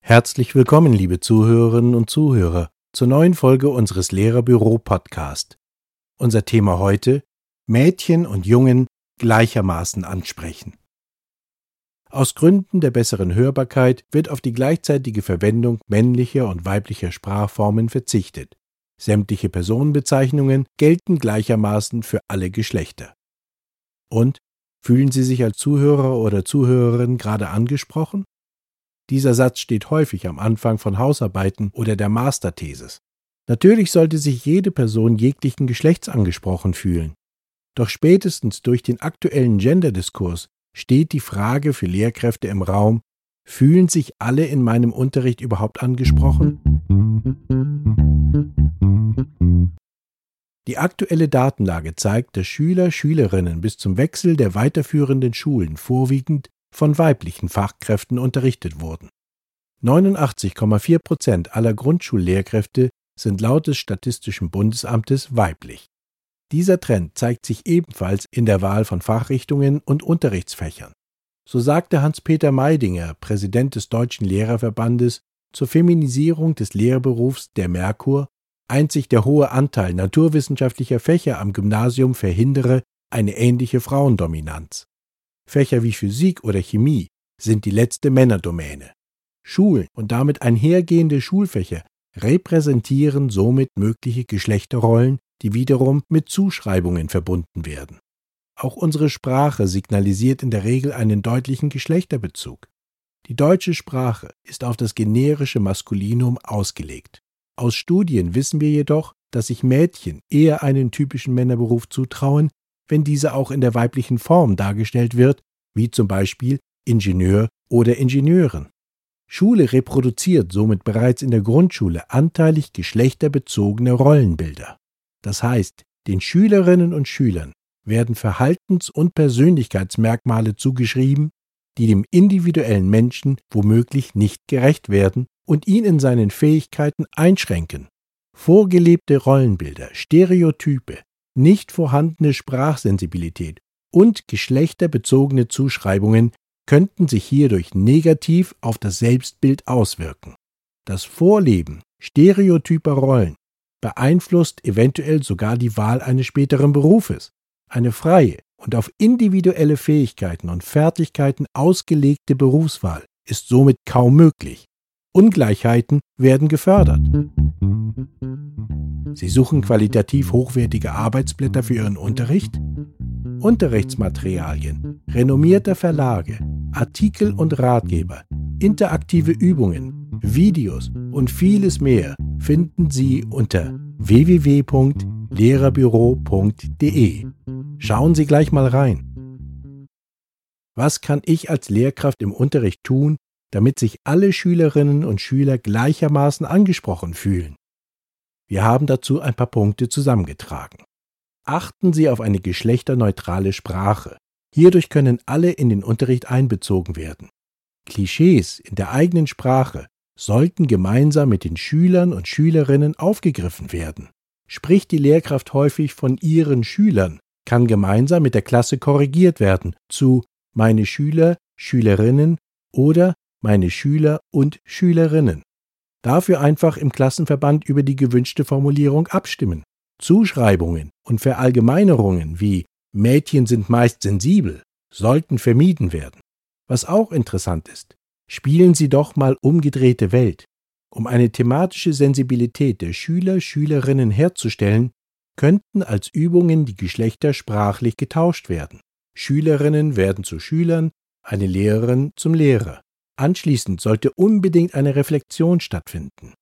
Herzlich willkommen, liebe Zuhörerinnen und Zuhörer, zur neuen Folge unseres Lehrerbüro-Podcast. Unser Thema heute: Mädchen und Jungen gleichermaßen ansprechen. Aus Gründen der besseren Hörbarkeit wird auf die gleichzeitige Verwendung männlicher und weiblicher Sprachformen verzichtet. Sämtliche Personenbezeichnungen gelten gleichermaßen für alle Geschlechter. Und fühlen Sie sich als Zuhörer oder Zuhörerin gerade angesprochen? Dieser Satz steht häufig am Anfang von Hausarbeiten oder der Masterthesis. Natürlich sollte sich jede Person jeglichen Geschlechts angesprochen fühlen. Doch spätestens durch den aktuellen Genderdiskurs steht die Frage für Lehrkräfte im Raum, fühlen sich alle in meinem Unterricht überhaupt angesprochen? Die aktuelle Datenlage zeigt, dass Schüler, Schülerinnen bis zum Wechsel der weiterführenden Schulen vorwiegend von weiblichen Fachkräften unterrichtet wurden. 89,4 Prozent aller Grundschullehrkräfte sind laut des Statistischen Bundesamtes weiblich. Dieser Trend zeigt sich ebenfalls in der Wahl von Fachrichtungen und Unterrichtsfächern. So sagte Hans-Peter Meidinger, Präsident des Deutschen Lehrerverbandes, zur Feminisierung des Lehrberufs der Merkur, einzig der hohe Anteil naturwissenschaftlicher Fächer am Gymnasium verhindere eine ähnliche Frauendominanz. Fächer wie Physik oder Chemie sind die letzte Männerdomäne. Schulen und damit einhergehende Schulfächer repräsentieren somit mögliche Geschlechterrollen, die wiederum mit Zuschreibungen verbunden werden. Auch unsere Sprache signalisiert in der Regel einen deutlichen Geschlechterbezug. Die deutsche Sprache ist auf das generische Maskulinum ausgelegt. Aus Studien wissen wir jedoch, dass sich Mädchen eher einen typischen Männerberuf zutrauen, wenn dieser auch in der weiblichen Form dargestellt wird, wie zum Beispiel Ingenieur oder Ingenieurin. Schule reproduziert somit bereits in der Grundschule anteilig geschlechterbezogene Rollenbilder. Das heißt, den Schülerinnen und Schülern werden Verhaltens- und Persönlichkeitsmerkmale zugeschrieben, die dem individuellen Menschen womöglich nicht gerecht werden und ihn in seinen Fähigkeiten einschränken. Vorgelebte Rollenbilder, Stereotype, nicht vorhandene Sprachsensibilität und geschlechterbezogene Zuschreibungen könnten sich hierdurch negativ auf das Selbstbild auswirken. Das Vorleben stereotyper Rollen beeinflusst eventuell sogar die Wahl eines späteren Berufes. Eine freie und auf individuelle Fähigkeiten und Fertigkeiten ausgelegte Berufswahl ist somit kaum möglich. Ungleichheiten werden gefördert. Sie suchen qualitativ hochwertige Arbeitsblätter für Ihren Unterricht? Unterrichtsmaterialien, renommierter Verlage, Artikel und Ratgeber, interaktive Übungen, Videos und vieles mehr finden Sie unter www.lehrerbüro.de. Schauen Sie gleich mal rein. Was kann ich als Lehrkraft im Unterricht tun, damit sich alle Schülerinnen und Schüler gleichermaßen angesprochen fühlen? Wir haben dazu ein paar Punkte zusammengetragen. Achten Sie auf eine geschlechterneutrale Sprache. Hierdurch können alle in den Unterricht einbezogen werden. Klischees in der eigenen Sprache sollten gemeinsam mit den Schülern und Schülerinnen aufgegriffen werden. Spricht die Lehrkraft häufig von ihren Schülern, kann gemeinsam mit der Klasse korrigiert werden zu meine Schüler, Schülerinnen oder meine Schüler und Schülerinnen. Dafür einfach im Klassenverband über die gewünschte Formulierung abstimmen. Zuschreibungen und Verallgemeinerungen wie Mädchen sind meist sensibel sollten vermieden werden. Was auch interessant ist, spielen Sie doch mal umgedrehte Welt. Um eine thematische Sensibilität der Schüler, Schülerinnen herzustellen, könnten als Übungen die Geschlechter sprachlich getauscht werden. Schülerinnen werden zu Schülern, eine Lehrerin zum Lehrer. Anschließend sollte unbedingt eine Reflexion stattfinden.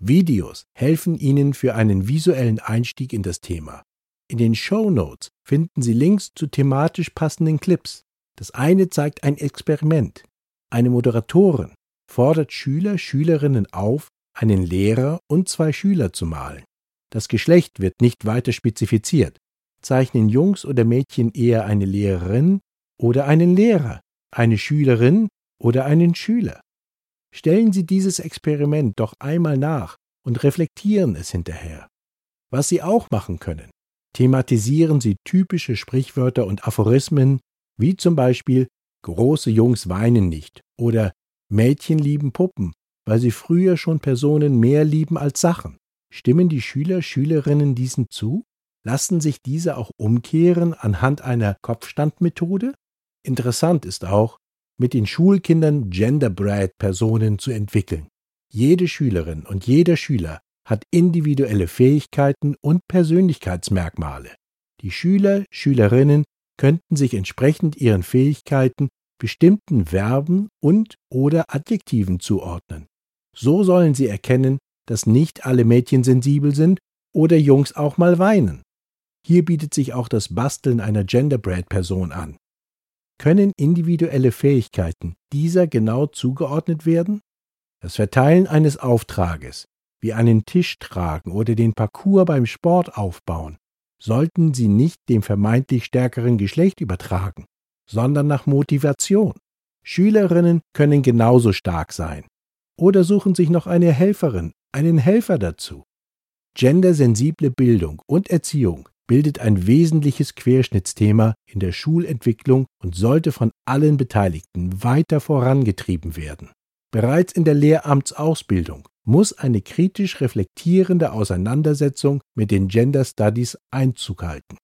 Videos helfen Ihnen für einen visuellen Einstieg in das Thema. In den Show Notes finden Sie Links zu thematisch passenden Clips. Das eine zeigt ein Experiment. Eine Moderatorin fordert Schüler, Schülerinnen auf, einen Lehrer und zwei Schüler zu malen. Das Geschlecht wird nicht weiter spezifiziert. Zeichnen Jungs oder Mädchen eher eine Lehrerin oder einen Lehrer, eine Schülerin oder einen Schüler? Stellen Sie dieses Experiment doch einmal nach und reflektieren es hinterher. Was Sie auch machen können, thematisieren sie typische Sprichwörter und Aphorismen, wie zum Beispiel große Jungs weinen nicht oder Mädchen lieben Puppen, weil sie früher schon Personen mehr lieben als Sachen. Stimmen die Schüler, Schülerinnen diesen zu? Lassen sich diese auch umkehren anhand einer Kopfstandmethode? Interessant ist auch, mit den Schulkindern Genderbread-Personen zu entwickeln. Jede Schülerin und jeder Schüler hat individuelle Fähigkeiten und Persönlichkeitsmerkmale. Die Schüler, Schülerinnen könnten sich entsprechend ihren Fähigkeiten bestimmten Verben und oder Adjektiven zuordnen. So sollen sie erkennen, dass nicht alle Mädchen sensibel sind oder Jungs auch mal weinen. Hier bietet sich auch das Basteln einer Genderbread-Person an. Können individuelle Fähigkeiten dieser genau zugeordnet werden? Das Verteilen eines Auftrages, wie einen Tisch tragen oder den Parcours beim Sport aufbauen, sollten Sie nicht dem vermeintlich stärkeren Geschlecht übertragen, sondern nach Motivation. Schülerinnen können genauso stark sein. Oder suchen sich noch eine Helferin, einen Helfer dazu. Gendersensible Bildung und Erziehung bildet ein wesentliches Querschnittsthema in der Schulentwicklung und sollte von allen Beteiligten weiter vorangetrieben werden. Bereits in der Lehramtsausbildung muss eine kritisch reflektierende Auseinandersetzung mit den Gender Studies Einzug halten.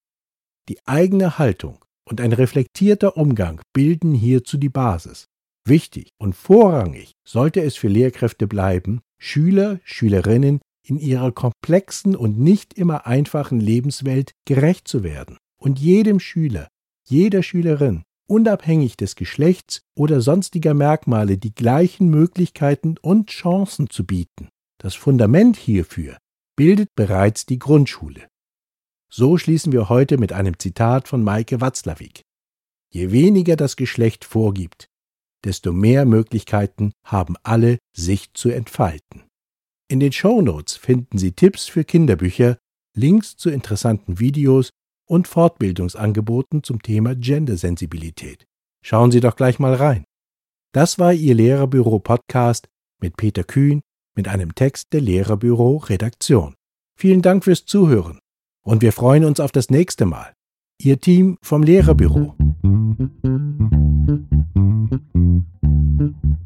Die eigene Haltung und ein reflektierter Umgang bilden hierzu die Basis. Wichtig und vorrangig sollte es für Lehrkräfte bleiben, Schüler, Schülerinnen in ihrer komplexen und nicht immer einfachen Lebenswelt gerecht zu werden und jedem Schüler, jeder Schülerin, unabhängig des Geschlechts oder sonstiger Merkmale die gleichen Möglichkeiten und Chancen zu bieten. Das Fundament hierfür bildet bereits die Grundschule. So schließen wir heute mit einem Zitat von Maike Watzlawick. Je weniger das Geschlecht vorgibt, desto mehr Möglichkeiten haben alle, sich zu entfalten. In den Show Notes finden Sie Tipps für Kinderbücher, Links zu interessanten Videos und Fortbildungsangeboten zum Thema Gendersensibilität. Schauen Sie doch gleich mal rein. Das war Ihr Lehrerbüro Podcast mit Peter Kühn mit einem Text der Lehrerbüro Redaktion. Vielen Dank fürs Zuhören und wir freuen uns auf das nächste Mal. Ihr Team vom Lehrerbüro. Mm-hmm.